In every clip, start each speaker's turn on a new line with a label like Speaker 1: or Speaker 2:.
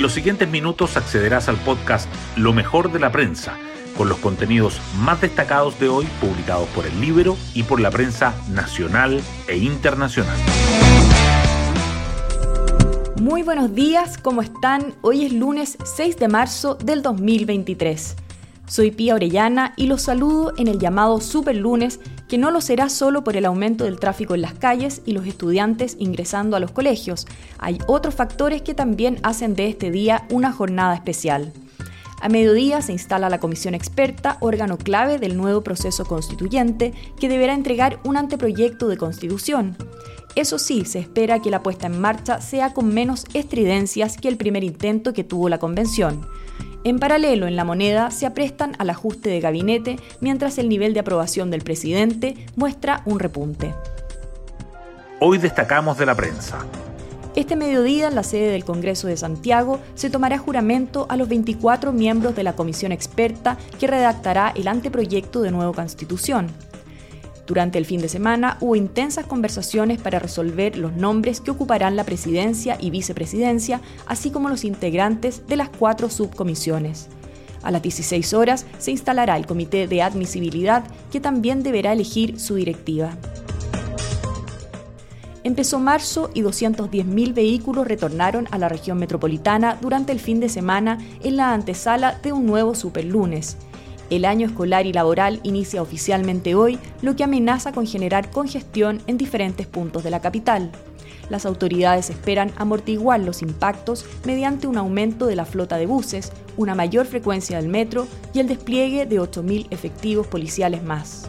Speaker 1: En los siguientes minutos accederás al podcast Lo mejor de la prensa, con los contenidos más destacados de hoy publicados por el libro y por la prensa nacional e internacional.
Speaker 2: Muy buenos días, ¿cómo están? Hoy es lunes 6 de marzo del 2023. Soy Pía Orellana y los saludo en el llamado Super Lunes, que no lo será solo por el aumento del tráfico en las calles y los estudiantes ingresando a los colegios. Hay otros factores que también hacen de este día una jornada especial. A mediodía se instala la comisión experta, órgano clave del nuevo proceso constituyente, que deberá entregar un anteproyecto de constitución. Eso sí, se espera que la puesta en marcha sea con menos estridencias que el primer intento que tuvo la convención. En paralelo, en la moneda se aprestan al ajuste de gabinete, mientras el nivel de aprobación del presidente muestra un repunte.
Speaker 1: Hoy destacamos de la prensa.
Speaker 2: Este mediodía, en la sede del Congreso de Santiago, se tomará juramento a los 24 miembros de la comisión experta que redactará el anteproyecto de nueva constitución. Durante el fin de semana hubo intensas conversaciones para resolver los nombres que ocuparán la presidencia y vicepresidencia, así como los integrantes de las cuatro subcomisiones. A las 16 horas se instalará el Comité de Admisibilidad, que también deberá elegir su directiva. Empezó marzo y 210.000 vehículos retornaron a la región metropolitana durante el fin de semana en la antesala de un nuevo superlunes. El año escolar y laboral inicia oficialmente hoy, lo que amenaza con generar congestión en diferentes puntos de la capital. Las autoridades esperan amortiguar los impactos mediante un aumento de la flota de buses, una mayor frecuencia del metro y el despliegue de 8.000 efectivos policiales más.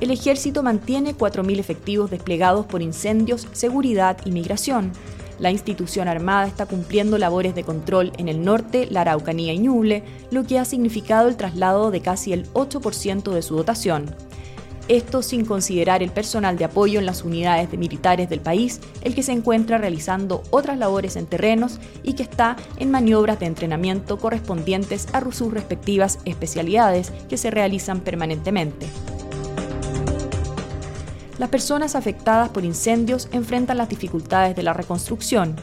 Speaker 2: El ejército mantiene 4.000 efectivos desplegados por incendios, seguridad y migración, la institución armada está cumpliendo labores de control en el norte, la Araucanía y Ñuble, lo que ha significado el traslado de casi el 8% de su dotación. Esto sin considerar el personal de apoyo en las unidades de militares del país, el que se encuentra realizando otras labores en terrenos y que está en maniobras de entrenamiento correspondientes a sus respectivas especialidades que se realizan permanentemente. Las personas afectadas por incendios enfrentan las dificultades de la reconstrucción.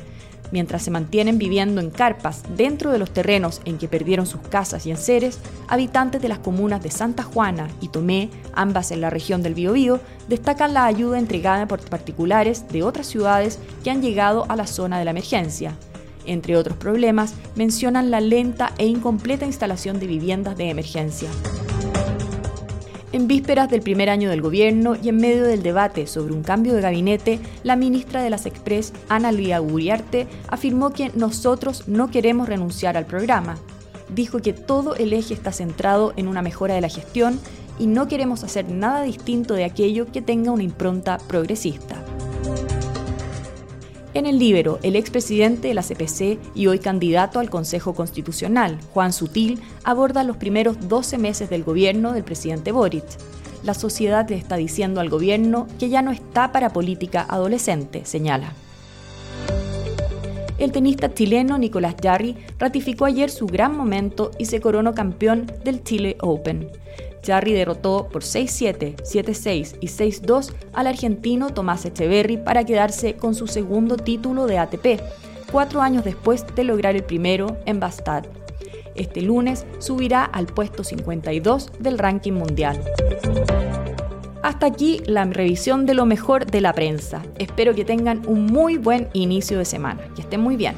Speaker 2: Mientras se mantienen viviendo en carpas dentro de los terrenos en que perdieron sus casas y enseres, habitantes de las comunas de Santa Juana y Tomé, ambas en la región del Biobío, destacan la ayuda entregada por particulares de otras ciudades que han llegado a la zona de la emergencia. Entre otros problemas, mencionan la lenta e incompleta instalación de viviendas de emergencia. En vísperas del primer año del gobierno y en medio del debate sobre un cambio de gabinete, la ministra de las Express, Ana Lía Uriarte, afirmó que nosotros no queremos renunciar al programa. Dijo que todo el eje está centrado en una mejora de la gestión y no queremos hacer nada distinto de aquello que tenga una impronta progresista. En el Libero, el expresidente de la CPC y hoy candidato al Consejo Constitucional, Juan Sutil, aborda los primeros 12 meses del gobierno del presidente Boric. La sociedad le está diciendo al gobierno que ya no está para política adolescente, señala. El tenista chileno Nicolás Jarry ratificó ayer su gran momento y se coronó campeón del Chile Open. Jarry derrotó por 6-7, 7-6 y 6-2 al argentino Tomás Echeverry para quedarse con su segundo título de ATP, cuatro años después de lograr el primero en Bastad. Este lunes subirá al puesto 52 del ranking mundial. Hasta aquí la revisión de lo mejor de la prensa. Espero que tengan un muy buen inicio de semana. Que estén muy bien.